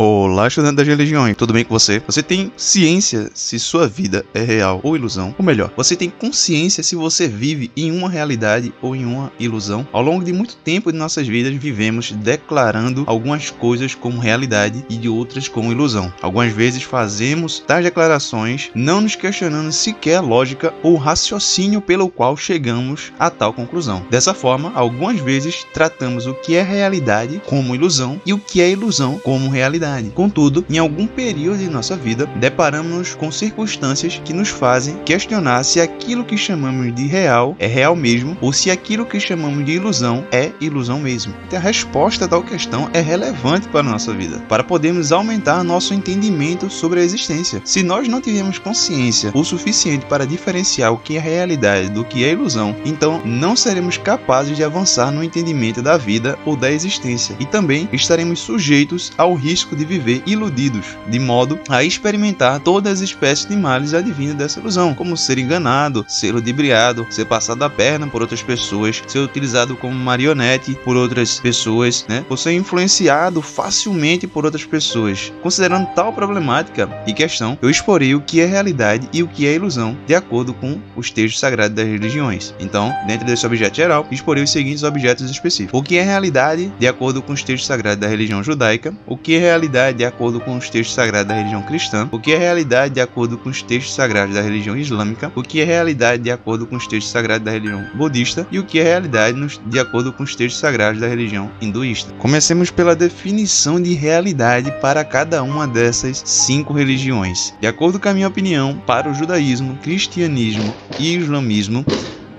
Olá, estudante das religiões, tudo bem com você? Você tem ciência se sua vida é real ou ilusão? Ou melhor, você tem consciência se você vive em uma realidade ou em uma ilusão? Ao longo de muito tempo de nossas vidas, vivemos declarando algumas coisas como realidade e de outras como ilusão. Algumas vezes fazemos tais declarações não nos questionando sequer a lógica ou raciocínio pelo qual chegamos a tal conclusão. Dessa forma, algumas vezes tratamos o que é realidade como ilusão e o que é ilusão como realidade Contudo, em algum período de nossa vida, deparamos-nos com circunstâncias que nos fazem questionar se aquilo que chamamos de real é real mesmo ou se aquilo que chamamos de ilusão é ilusão mesmo. E a resposta a tal questão é relevante para a nossa vida, para podermos aumentar nosso entendimento sobre a existência. Se nós não tivermos consciência o suficiente para diferenciar o que é realidade do que é ilusão, então não seremos capazes de avançar no entendimento da vida ou da existência e também estaremos sujeitos ao risco de viver iludidos, de modo a experimentar todas as espécies de males advindos dessa ilusão, como ser enganado, ser ludibriado, ser passado a perna por outras pessoas, ser utilizado como marionete por outras pessoas, né? ou ser influenciado facilmente por outras pessoas. Considerando tal problemática e questão, eu exporei o que é realidade e o que é ilusão, de acordo com os textos sagrados das religiões. Então, dentro desse objeto geral, exporei os seguintes objetos específicos: o que é realidade, de acordo com os textos sagrados da religião judaica, o que é realidade realidade de acordo com os textos sagrados da religião cristã, o que é realidade de acordo com os textos sagrados da religião islâmica, o que é realidade de acordo com os textos sagrados da religião budista e o que é realidade de acordo com os textos sagrados da religião hinduísta. Comecemos pela definição de realidade para cada uma dessas cinco religiões. De acordo com a minha opinião, para o judaísmo, cristianismo e islamismo,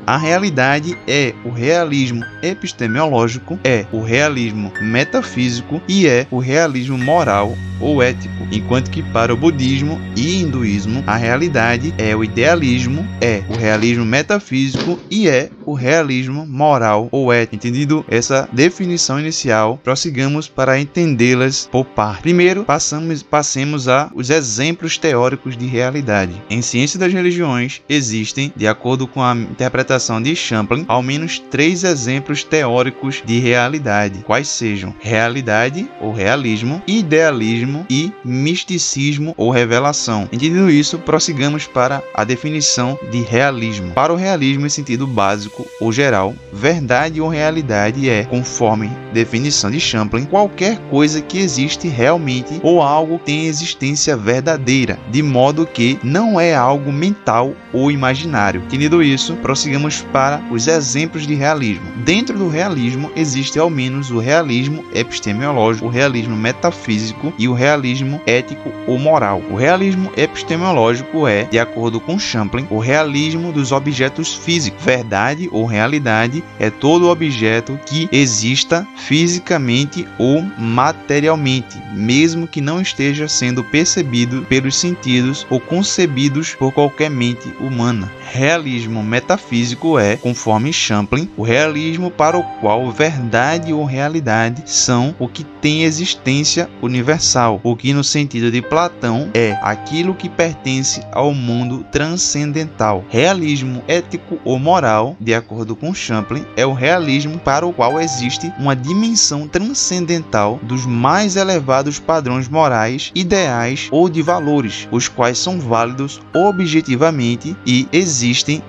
a realidade é o realismo epistemológico, é o realismo metafísico e é o realismo moral ou ético, enquanto que para o budismo e hinduísmo a realidade é o idealismo, é o realismo metafísico e é o realismo moral ou ético. Entendido essa definição inicial, prossigamos para entendê-las por par. Primeiro, passamos, passemos a os exemplos teóricos de realidade. Em ciência das religiões existem, de acordo com a interpretação de Champlin, ao menos três exemplos teóricos de realidade, quais sejam realidade ou realismo, idealismo e misticismo ou revelação. Entendido isso, prossigamos para a definição de realismo. Para o realismo, em sentido básico ou geral, verdade ou realidade é, conforme definição de Champlin, qualquer coisa que existe realmente ou algo que tem existência verdadeira, de modo que não é algo mental ou imaginário. Entendido isso, prossigamos para os exemplos de realismo. Dentro do realismo existe ao menos o realismo epistemológico, o realismo metafísico e o realismo ético ou moral. O realismo epistemológico é, de acordo com Champlin, o realismo dos objetos físicos. Verdade ou realidade é todo objeto que exista fisicamente ou materialmente, mesmo que não esteja sendo percebido pelos sentidos ou concebidos por qualquer mente humana. Realismo metafísico é, conforme Champlin, o realismo para o qual verdade ou realidade são o que tem existência universal o que no sentido de Platão é aquilo que pertence ao mundo transcendental. Realismo ético ou moral, de acordo com Champlin, é o realismo para o qual existe uma dimensão transcendental dos mais elevados padrões morais, ideais ou de valores, os quais são válidos objetivamente e existem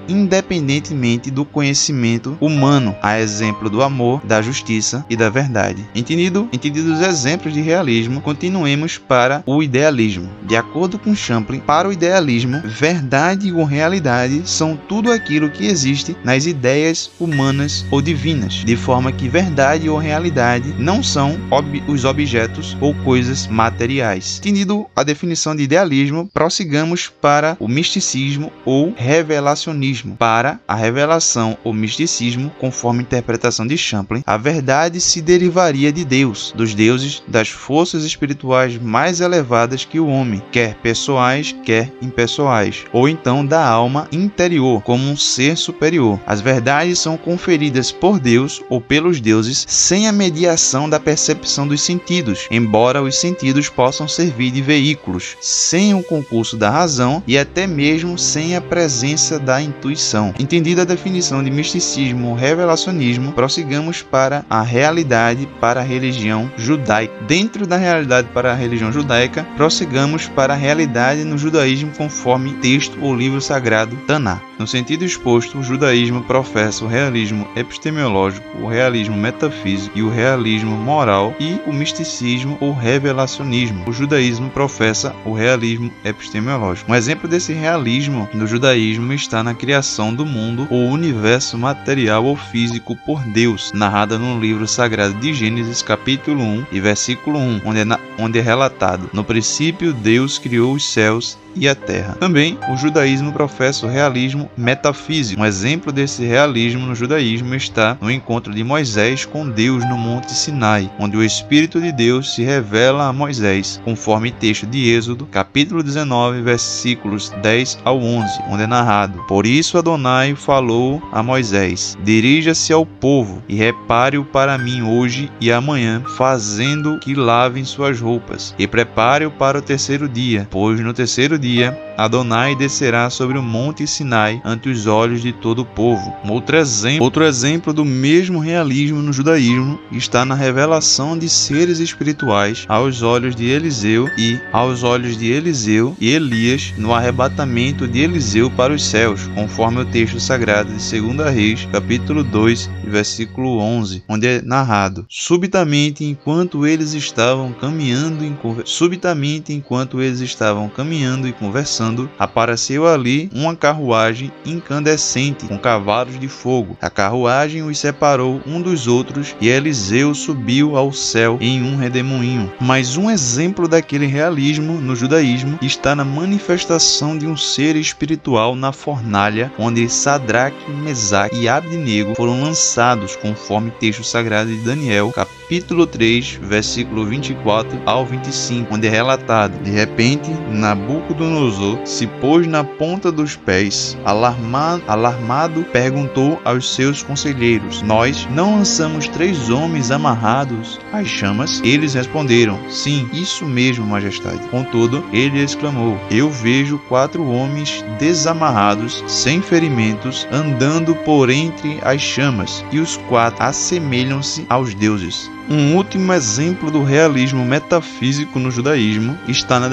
do conhecimento humano, a exemplo do amor, da justiça e da verdade. Entendido? Entendidos os exemplos de realismo, continuemos continuemos para o idealismo. De acordo com Champlin, para o idealismo, verdade ou realidade são tudo aquilo que existe nas ideias humanas ou divinas, de forma que verdade ou realidade não são ob os objetos ou coisas materiais. Entendido a definição de idealismo, prossigamos para o misticismo ou revelacionismo. Para a revelação ou misticismo, conforme a interpretação de Champlin, a verdade se derivaria de Deus, dos deuses, das forças espirituais mais elevadas que o homem, quer pessoais, quer impessoais, ou então da alma interior, como um ser superior. As verdades são conferidas por Deus ou pelos deuses sem a mediação da percepção dos sentidos, embora os sentidos possam servir de veículos, sem o concurso da razão e até mesmo sem a presença da intuição. Entendida a definição de misticismo ou revelacionismo, prossigamos para a realidade para a religião judaica. Dentro da realidade para a religião judaica, prossigamos para a realidade no judaísmo conforme texto ou livro sagrado Taná. No sentido exposto, o judaísmo professa o realismo epistemológico, o realismo metafísico e o realismo moral e o misticismo ou revelacionismo. O judaísmo professa o realismo epistemológico. Um exemplo desse realismo no judaísmo está na criação do mundo ou universo material ou físico por Deus, narrada no livro sagrado de Gênesis, capítulo 1 e versículo 1, onde é, na, onde é relatado: No princípio, Deus criou os céus e a terra. Também o judaísmo professa o realismo metafísico. Um exemplo desse realismo no judaísmo está no encontro de Moisés com Deus no Monte Sinai, onde o Espírito de Deus se revela a Moisés, conforme texto de Êxodo, capítulo 19, versículos 10 ao 11, onde é narrado: Por isso Adonai falou a Moisés: Dirija-se ao povo e repare-o para mim hoje e amanhã, fazendo que lavem suas roupas, e prepare-o para o terceiro dia, pois no terceiro dia Adonai descerá sobre o monte Sinai ante os olhos de todo o povo. Outro exemplo, outro exemplo do mesmo realismo no judaísmo está na revelação de seres espirituais aos olhos de Eliseu e aos olhos de Eliseu e Elias no arrebatamento de Eliseu para os céus, conforme o texto sagrado de 2 Reis, capítulo 2, versículo 11, onde é narrado: Subitamente, enquanto eles estavam caminhando subitamente enquanto eles estavam caminhando e conversando apareceu ali uma carruagem incandescente com cavalos de fogo. A carruagem os separou um dos outros e Eliseu subiu ao céu em um redemoinho. Mas um exemplo daquele realismo no judaísmo está na manifestação de um ser espiritual na fornalha, onde Sadraque, Mesaque e Abednego foram lançados, conforme texto sagrado de Daniel, capítulo 3, versículo 24 ao 25, onde é relatado: De repente, Nabucodonosor se pôs na ponta dos pés, alarmado, alarmado perguntou aos seus conselheiros: Nós não lançamos três homens amarrados às chamas? Eles responderam: Sim, isso mesmo, majestade. Contudo, ele exclamou: Eu vejo quatro homens desamarrados, sem ferimentos, andando por entre as chamas, e os quatro assemelham-se aos deuses. Um último exemplo do realismo metafísico no judaísmo está na,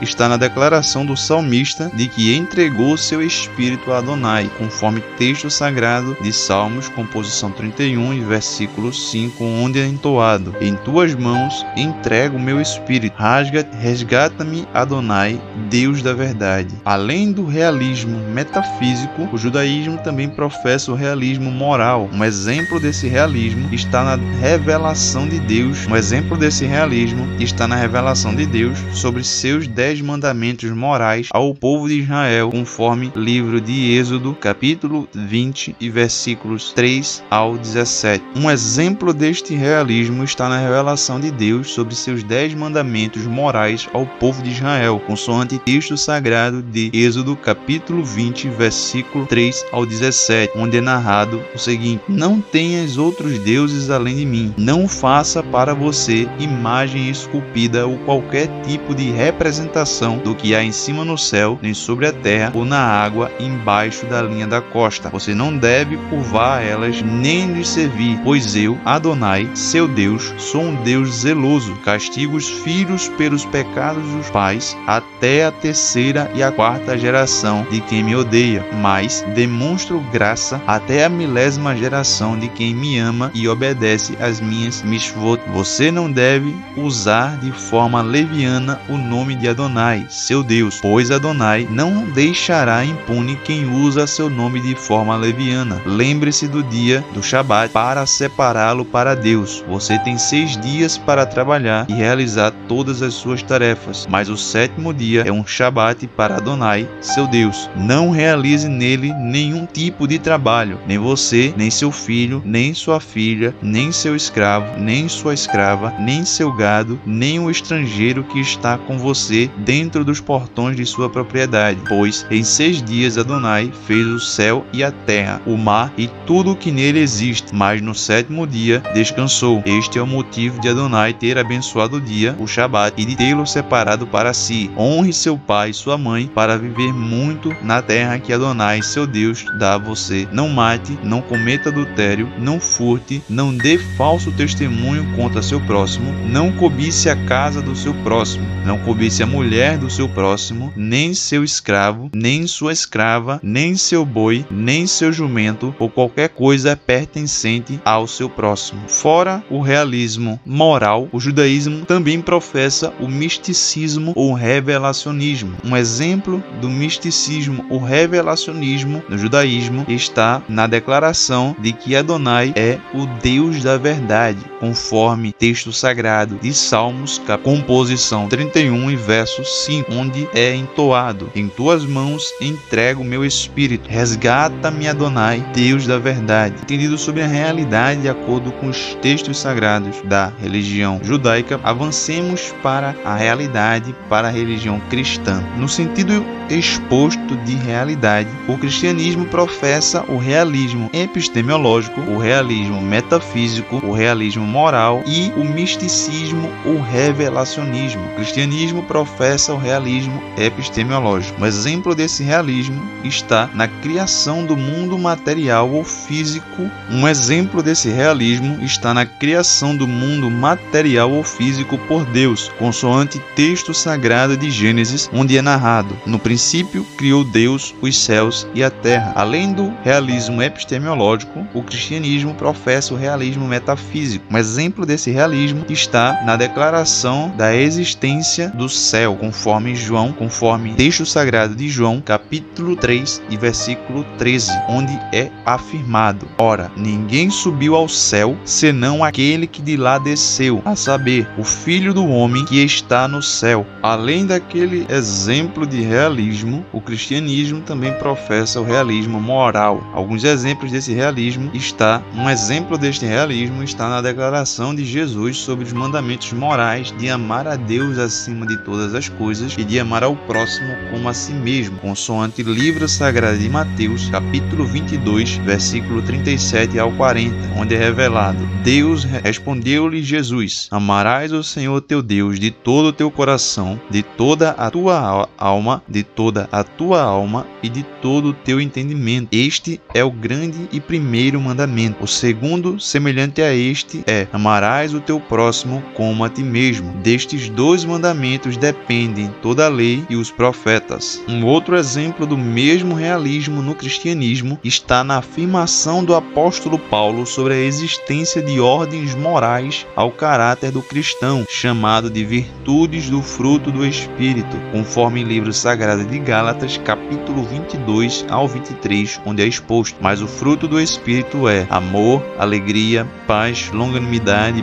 está na declaração do salmista de que entregou seu espírito a Adonai, conforme texto sagrado de Salmos, composição 31 e versículo 5, onde é entoado: Em tuas mãos entrego o meu espírito, resgata-me, Adonai, Deus da verdade. Além do realismo metafísico, o judaísmo também professa o realismo moral. Um exemplo desse realismo está na revelação revelação de Deus, um exemplo desse realismo está na revelação de Deus sobre seus dez mandamentos morais ao povo de Israel, conforme livro de Êxodo, capítulo 20 e versículos 3 ao 17. Um exemplo deste realismo está na revelação de Deus sobre seus dez mandamentos morais ao povo de Israel, consoante texto sagrado de Êxodo, capítulo 20, versículo 3 ao 17, onde é narrado o seguinte: Não tenhas outros deuses além de mim, não faça para você imagem esculpida ou qualquer tipo de representação do que há em cima no céu, nem sobre a terra ou na água embaixo da linha da costa. Você não deve curvar elas nem lhes servir, pois eu, Adonai, seu Deus, sou um Deus zeloso, castigo os filhos pelos pecados dos pais até a terceira e a quarta geração de quem me odeia, mas demonstro graça até a milésima geração de quem me ama e obedece às minhas Mishvot, você não deve usar de forma leviana o nome de Adonai, seu Deus, pois Adonai não deixará impune quem usa seu nome de forma leviana. Lembre-se do dia do Shabat para separá-lo para Deus. Você tem seis dias para trabalhar e realizar todas as suas tarefas, mas o sétimo dia é um Shabat para Adonai, seu Deus. Não realize nele nenhum tipo de trabalho, nem você, nem seu filho, nem sua filha, nem seu escravo, nem sua escrava, nem seu gado, nem o estrangeiro que está com você dentro dos portões de sua propriedade. Pois em seis dias Adonai fez o céu e a terra, o mar e tudo o que nele existe, mas no sétimo dia descansou. Este é o motivo de Adonai ter abençoado o dia, o Shabat, e de tê-lo separado para si. Honre seu pai e sua mãe para viver muito na terra que Adonai, seu Deus, dá a você. Não mate, não cometa adultério, não furte, não dê falso testemunho testemunho contra seu próximo, não cobice a casa do seu próximo, não cobice a mulher do seu próximo, nem seu escravo, nem sua escrava, nem seu boi, nem seu jumento, ou qualquer coisa pertencente ao seu próximo. Fora o realismo moral, o judaísmo também professa o misticismo ou revelacionismo. Um exemplo do misticismo ou revelacionismo no judaísmo está na declaração de que Adonai é o Deus da verdade, conforme texto sagrado de Salmos, composição 31 e verso 5, onde é entoado: Em tuas mãos entrego meu espírito, resgata-me, Adonai, Deus da verdade. Entendido sobre a realidade de acordo com os textos sagrados da religião judaica, avancemos para a realidade para a religião cristã. No sentido exposto de realidade, o cristianismo professa o realismo epistemológico, o realismo metafísico, o realismo moral e o misticismo ou revelacionismo. O cristianismo professa o realismo epistemológico. Um exemplo desse realismo está na criação do mundo material ou físico. Um exemplo desse realismo está na criação do mundo material ou físico por Deus, consoante texto sagrado de Gênesis, onde é narrado: No princípio criou Deus os céus e a terra. Além do realismo epistemológico, o cristianismo professa o realismo metafísico. Um exemplo desse realismo está na declaração da existência do céu, conforme João, conforme texto sagrado de João, capítulo 3 e versículo 13, onde é afirmado: Ora, ninguém subiu ao céu senão aquele que de lá desceu, a saber, o Filho do homem que está no céu. Além daquele exemplo de realismo, o cristianismo também professa o realismo moral. Alguns exemplos desse realismo está um exemplo deste realismo está na declaração de Jesus sobre os mandamentos morais de amar a Deus acima de todas as coisas e de amar ao próximo como a si mesmo, consoante livro sagrado de Mateus, capítulo 22, versículo 37 ao 40, onde é revelado: Deus respondeu-lhe Jesus: Amarás o Senhor teu Deus de todo o teu coração, de toda a tua alma, de toda a tua alma e de todo o teu entendimento. Este é o grande e primeiro mandamento. O segundo, semelhante a este, é: Amarás o teu próximo como a ti mesmo. Destes dois mandamentos dependem toda a lei e os profetas. Um outro exemplo do mesmo realismo no cristianismo está na afirmação do apóstolo Paulo sobre a existência de ordens morais ao caráter do cristão, chamado de virtudes do fruto do Espírito, conforme livro sagrado de Gálatas, capítulo 22 ao 23, onde é exposto. Mas o fruto do Espírito é amor, alegria, paz, longanimidade,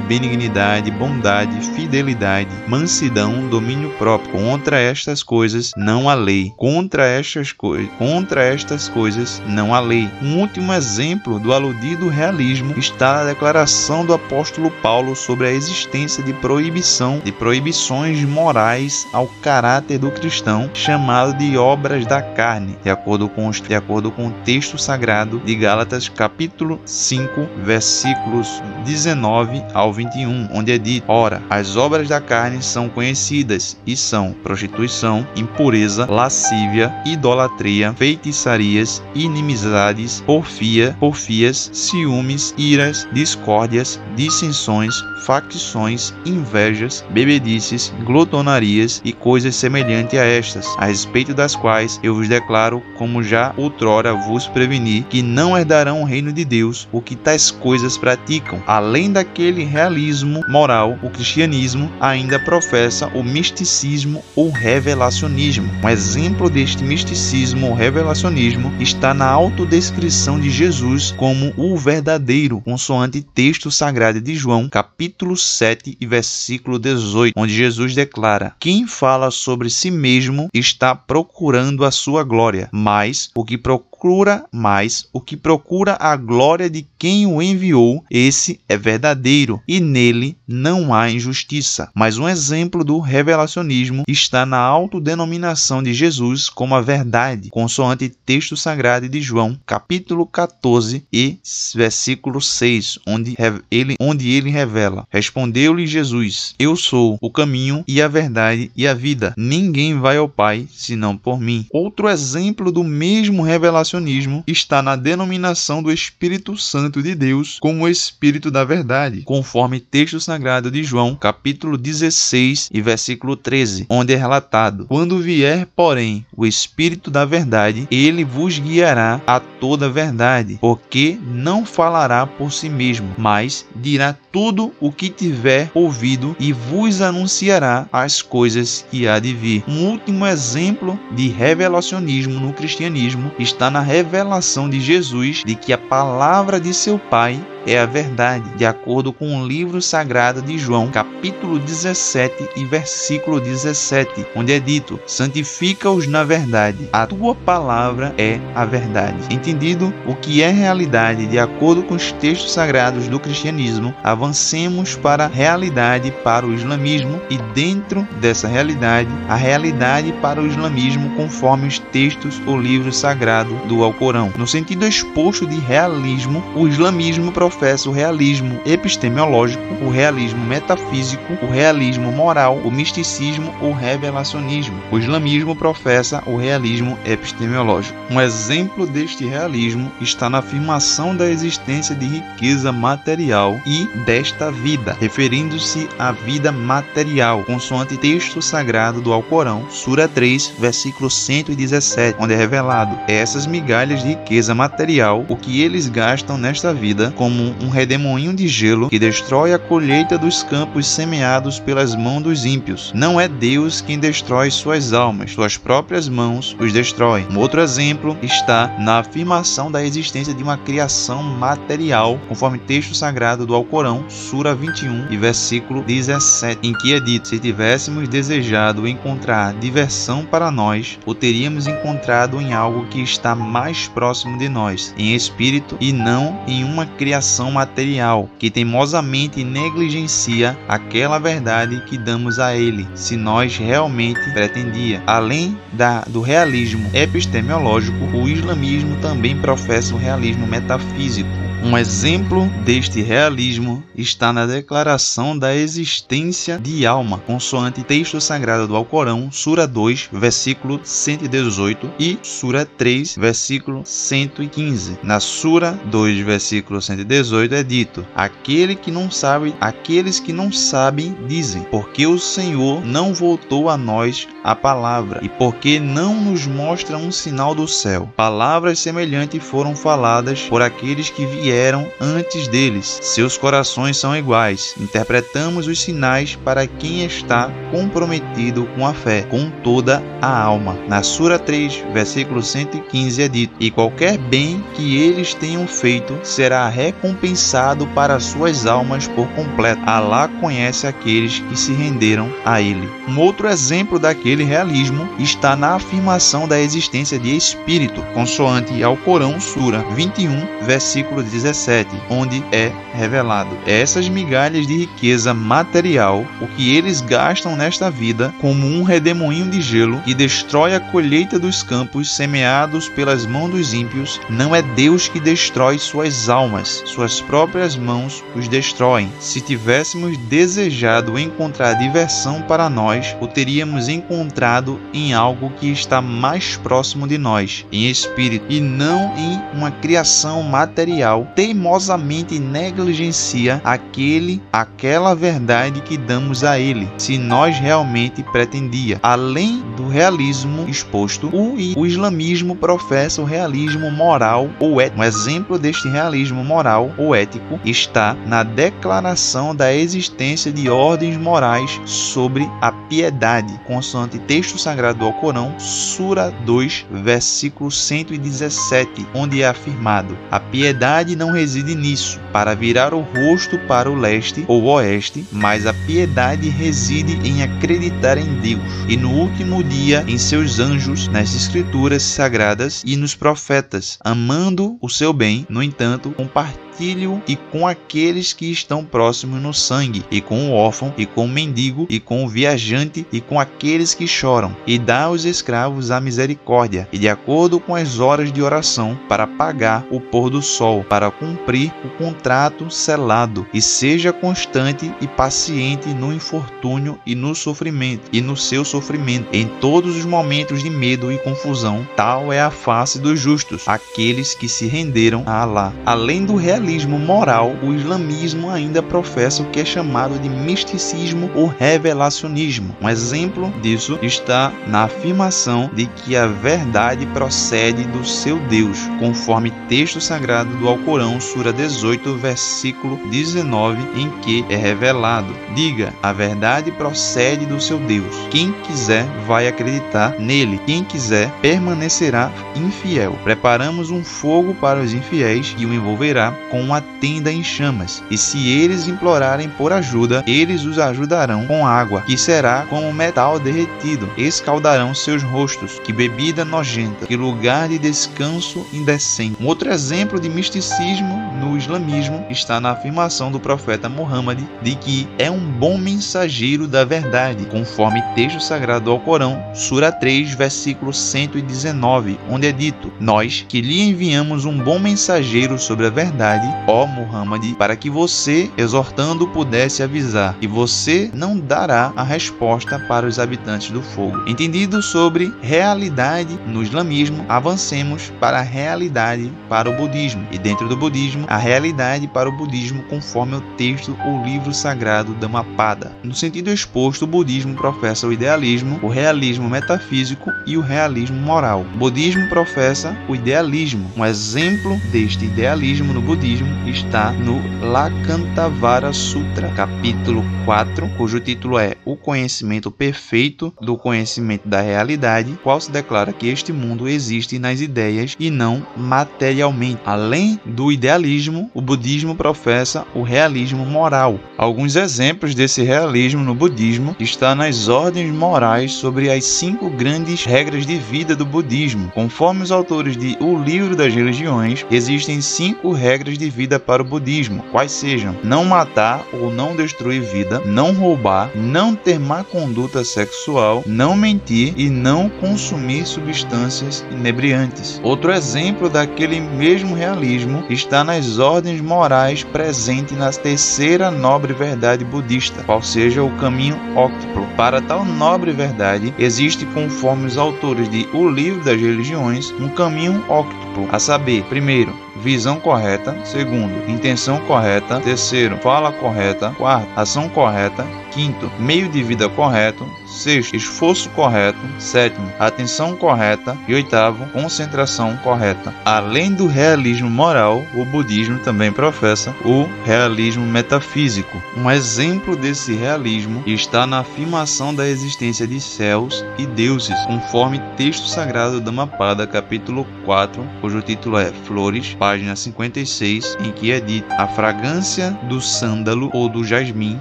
benignidade, bondade, fidelidade, mansidão, domínio próprio. Contra estas coisas não há lei. Contra estas coisas, contra estas coisas não há lei. Um último exemplo do aludido realismo está na declaração do apóstolo Paulo sobre a existência de proibição, de proibições morais ao caráter do cristão, chamado de obras da carne, de acordo com, de acordo com o texto sagrado de Gálatas, capítulo 5, versículos 19 ao 21, onde é dito: Ora, as obras da carne são conhecidas e são prostituição, impureza, lascívia, idolatria, feitiçarias, inimizades, porfia, porfias, ciúmes, iras, discórdias, dissensões, facções, invejas, bebedices, glutonarias e coisas semelhantes a estas, a respeito das quais eu vos declaro, como já outrora vos preveni, que não herdarão o reino de Deus o que tais coisas praticam. Além daquele realismo moral, o cristianismo ainda professa o misticismo ou revelacionismo. Um exemplo deste misticismo ou revelacionismo está na autodescrição de Jesus como o verdadeiro, consoante texto sagrado de João, capítulo capítulo 7 e versículo 18, onde Jesus declara: Quem fala sobre si mesmo está procurando a sua glória, mas o que procura procura mais o que procura a glória de quem o enviou, esse é verdadeiro e nele não há injustiça. Mas um exemplo do revelacionismo está na autodenominação de Jesus como a verdade, consoante texto sagrado de João, capítulo 14 e versículo 6, onde ele, onde ele revela: Respondeu-lhe Jesus: Eu sou o caminho e a verdade e a vida. Ninguém vai ao Pai senão por mim. Outro exemplo do mesmo revelacionismo revelacionismo está na denominação do Espírito Santo de Deus como o Espírito da verdade, conforme texto sagrado de João, capítulo 16 e versículo 13, onde é relatado: Quando vier, porém, o Espírito da verdade, ele vos guiará a toda a verdade, porque não falará por si mesmo, mas dirá tudo o que tiver ouvido e vos anunciará as coisas que há de vir. Um último exemplo de revelacionismo no cristianismo está na revelação de Jesus de que a palavra de seu Pai é a verdade, de acordo com o livro sagrado de João, capítulo 17 e versículo 17, onde é dito: Santifica-os na verdade, a tua palavra é a verdade. Entendido o que é realidade de acordo com os textos sagrados do cristianismo, avancemos para a realidade para o islamismo e dentro dessa realidade, a realidade para o islamismo conforme os textos ou livro sagrado do Alcorão. No sentido exposto de realismo, o islamismo professa o realismo epistemológico, o realismo metafísico, o realismo moral, o misticismo ou revelacionismo. O islamismo professa o realismo epistemológico. Um exemplo deste realismo está na afirmação da existência de riqueza material e desta vida, referindo-se à vida material, consoante texto sagrado do Alcorão, Sura 3, versículo 117, onde é revelado essas migalhas de riqueza material, o que eles gastam nesta vida, como como um redemoinho de gelo que destrói a colheita dos campos semeados pelas mãos dos ímpios. Não é Deus quem destrói suas almas, suas próprias mãos os destrói. Um outro exemplo está na afirmação da existência de uma criação material, conforme texto sagrado do Alcorão, Sura 21 e versículo 17, em que é dito: Se tivéssemos desejado encontrar diversão para nós, o teríamos encontrado em algo que está mais próximo de nós, em espírito e não em uma criação material que teimosamente negligencia aquela verdade que damos a ele, se nós realmente pretendia. Além da, do realismo epistemológico, o islamismo também professa o realismo metafísico um exemplo deste realismo está na declaração da existência de alma, consoante texto sagrado do Alcorão, Sura 2, versículo 118 e Sura 3, versículo 115. Na Sura 2, versículo 118 é dito: Aquele que não sabe, aqueles que não sabem dizem: Porque o Senhor não voltou a nós a palavra e porque não nos mostra um sinal do céu. Palavras semelhantes foram faladas por aqueles que vieram vieram antes deles. Seus corações são iguais. Interpretamos os sinais para quem está comprometido com a fé, com toda a alma. Na Sura 3, versículo 115 é dito: E qualquer bem que eles tenham feito será recompensado para suas almas por completo. Alá conhece aqueles que se renderam a ele. Um outro exemplo daquele realismo está na afirmação da existência de espírito, consoante ao Corão, Sura 21, versículo 17. 17, onde é revelado essas migalhas de riqueza material, o que eles gastam nesta vida, como um redemoinho de gelo que destrói a colheita dos campos semeados pelas mãos dos ímpios, não é Deus que destrói suas almas, suas próprias mãos os destroem. Se tivéssemos desejado encontrar diversão para nós, o teríamos encontrado em algo que está mais próximo de nós, em espírito, e não em uma criação material teimosamente negligencia aquele, aquela verdade que damos a ele, se nós realmente pretendia. Além do realismo exposto, o, o islamismo professa o realismo moral ou ético. Um exemplo deste realismo moral ou ético está na declaração da existência de ordens morais sobre a piedade, consoante texto sagrado do Alcorão, Sura 2, versículo 117, onde é afirmado: a piedade não reside nisso, para virar o rosto para o leste ou oeste, mas a piedade reside em acreditar em Deus. E no último dia em seus anjos, nas escrituras sagradas e nos profetas, amando o seu bem, no entanto, compartilhando repartilhe-o e com aqueles que estão próximos no sangue, e com o órfão, e com o mendigo, e com o viajante, e com aqueles que choram, e dá aos escravos a misericórdia, e de acordo com as horas de oração, para pagar o pôr do sol, para cumprir o contrato selado, e seja constante e paciente no infortúnio e no sofrimento, e no seu sofrimento, em todos os momentos de medo e confusão, tal é a face dos justos, aqueles que se renderam a Alá. Além do realismo moral, o islamismo ainda professa o que é chamado de misticismo ou revelacionismo. Um exemplo disso está na afirmação de que a verdade procede do seu Deus, conforme texto sagrado do Alcorão, Sura 18, versículo 19, em que é revelado: Diga, a verdade procede do seu Deus. Quem quiser vai acreditar nele, quem quiser permanecerá infiel. Preparamos um fogo para os infiéis e o envolverá com uma tenda em chamas. E se eles implorarem por ajuda, eles os ajudarão com água, que será como metal derretido. Escaldarão seus rostos. Que bebida nojenta, que lugar de descanso indecente. Um outro exemplo de misticismo no islamismo está na afirmação do profeta Muhammad de que é um bom mensageiro da verdade, conforme texto sagrado do Alcorão, Sura 3, versículo 119, onde é dito: Nós que lhe enviamos um bom mensageiro sobre a verdade, ó Muhammad, para que você, exortando, pudesse avisar, e você não dará a resposta para os habitantes do fogo. Entendido sobre realidade no islamismo, avancemos para a realidade para o budismo, e dentro do budismo, a realidade para o budismo conforme o texto ou livro sagrado Dhammapada. No sentido exposto, o budismo professa o idealismo, o realismo metafísico e o realismo moral. O budismo professa o idealismo. Um exemplo deste idealismo no budismo está no Lakantavara Sutra, capítulo 4, cujo título é O Conhecimento Perfeito do Conhecimento da Realidade, qual se declara que este mundo existe nas ideias e não materialmente. Além do idealismo, o budismo professa o realismo moral. Alguns exemplos desse realismo no budismo está nas ordens morais sobre as cinco grandes regras de vida do budismo. Conforme os autores de O Livro das Religiões, existem cinco regras de vida para o budismo, quais sejam não matar ou não destruir vida, não roubar, não ter má conduta sexual, não mentir e não consumir substâncias inebriantes. Outro exemplo daquele mesmo realismo está nas ordens morais presentes na terceira nobre verdade budista, qual seja o caminho óctuplo. Para tal nobre verdade, existe, conforme os autores de O Livro das Religiões, um caminho óctuplo, a saber, primeiro, visão correta, segundo, intenção correta, terceiro, fala correta, quarto, ação correta, quinto, meio de vida correto, sexto, esforço correto, sétimo, atenção correta e oitavo, concentração correta. Além do realismo moral, o budismo também professa o realismo metafísico. Um exemplo desse realismo está na afirmação da existência de céus e deuses, conforme texto sagrado da Mapada, capítulo 4, cujo título é Flores, página 56, em que é dito: a fragrância do sândalo ou do jasmim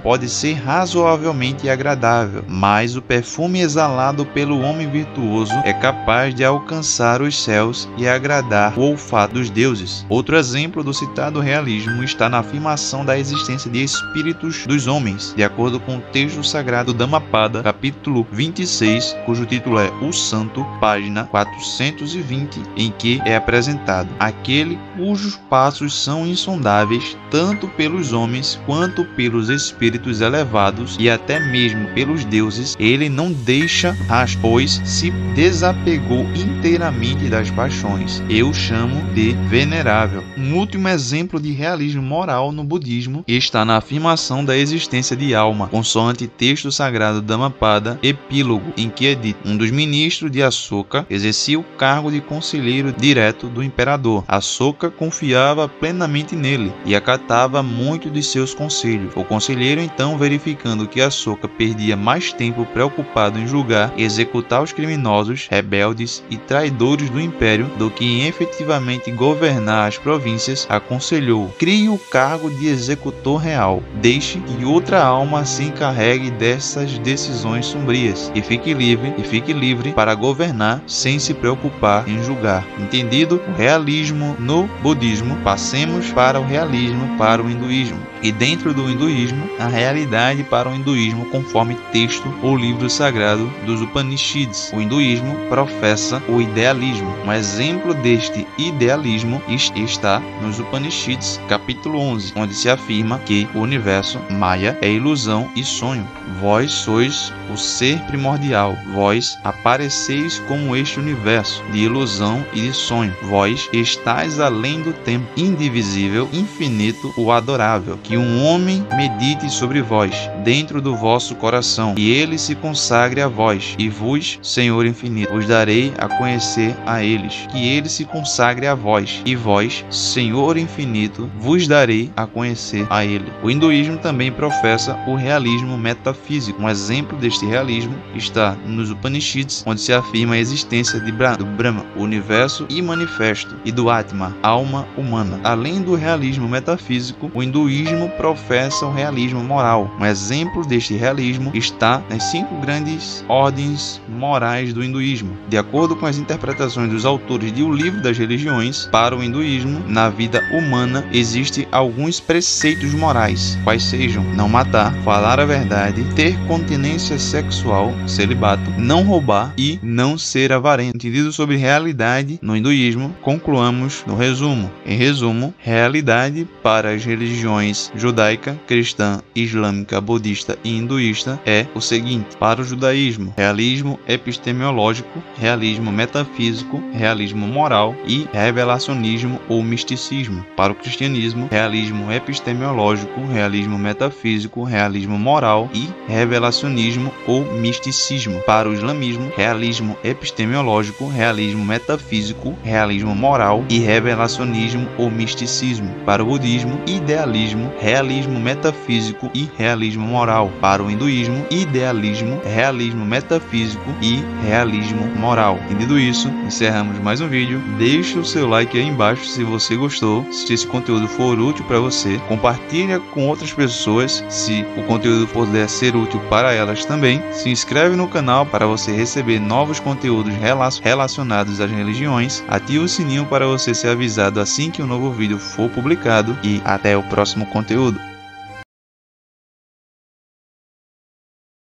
pode ser razoavelmente agradável, mas o perfume exalado pelo homem virtuoso é capaz de alcançar os céus e agradar o olfato dos deuses. Outro exemplo do citado realismo está na afirmação da existência de espíritos dos homens, de acordo com o texto sagrado Dhammapada, capítulo 26, cujo título é O Santo, página 420, em que é apresentado aquele cujos passos são insondáveis tanto pelos homens quanto pelos espíritos elevados e até mesmo pelos deuses, ele não deixa rastro, pois se desapegou inteiramente das paixões. Eu chamo de venerável. Um último exemplo de realismo moral no budismo está na afirmação da existência de alma, consoante texto sagrado Dhammapada, epílogo, em que é dito: um dos ministros de Ashoka exercia o cargo de conselheiro direto do imperador. Ashoka confiava plenamente nele e acatava muito de seus conselhos. O conselheiro, então, verificando que Ahsoka perdia mais tempo preocupado em julgar e executar os criminosos, rebeldes e traidores do Império do que em efetivamente governar as províncias, aconselhou: crie o cargo de executor real, deixe que outra alma se encarregue dessas decisões sombrias e fique livre e fique livre para governar sem se preocupar em julgar. Entendido o realismo no budismo, passemos para o realismo para o hinduísmo. E dentro do hinduísmo, a realidade para o hinduísmo conforme texto ou livro sagrado dos Upanishads. O hinduísmo professa o idealismo. Um exemplo deste idealismo está nos Upanishads, capítulo 11, onde se afirma que o universo Maya é ilusão e sonho. Vós sois o ser primordial, vós apareceis como este universo de ilusão e de sonho. Vós estáis além do tempo, indivisível, infinito, o adorável. Que um homem medite sobre vós, dentro do vosso coração, e ele se consagre a vós, e vos, Senhor infinito, vos darei a conhecer a eles. Que ele se consagre a vós, e vós, Senhor infinito, vos darei a conhecer a ele. O hinduísmo também professa o realismo metafísico. Um exemplo deste realismo está nos Upanishads, onde se afirma a existência de Brahma, do Brahma, universo e manifesto, e do Atma, alma humana. Além do realismo metafísico, o hinduísmo professa o realismo moral. Um exemplo deste realismo está nas cinco grandes ordens morais do hinduísmo. De acordo com as interpretações dos autores de O Livro das Religiões, para o hinduísmo, na vida humana existem alguns preceitos morais, quais sejam não matar, falar a verdade, ter continência sexual, celibato, não roubar e não ser avarento. Entendido sobre realidade no hinduísmo, concluamos no resumo. Em resumo, realidade para as religiões judaica, cristã, islâmica, budista e hinduísta é o seguinte: para o judaísmo, realismo epistemológico, realismo metafísico, realismo moral e revelacionismo ou misticismo. Para o cristianismo, realismo epistemológico, realismo metafísico, realismo moral e revelacionismo ou misticismo. Para o islamismo, realismo epistemológico, realismo metafísico, realismo moral e revelacionismo ou misticismo. Para o budismo, idealismo, realismo metafísico e realismo moral. Para o hinduísmo, idealismo, realismo metafísico e realismo moral. Entendido isso, encerramos mais um vídeo. Deixe o seu like aí embaixo se você gostou, se esse conteúdo for útil para você. Compartilhe com outras pessoas se o conteúdo puder ser útil para elas também. Se inscreve no canal para você receber novos conteúdos relacionados às religiões. Ative o sininho para você ser avisado assim que um novo vídeo for publicado e até o próximo conteúdo.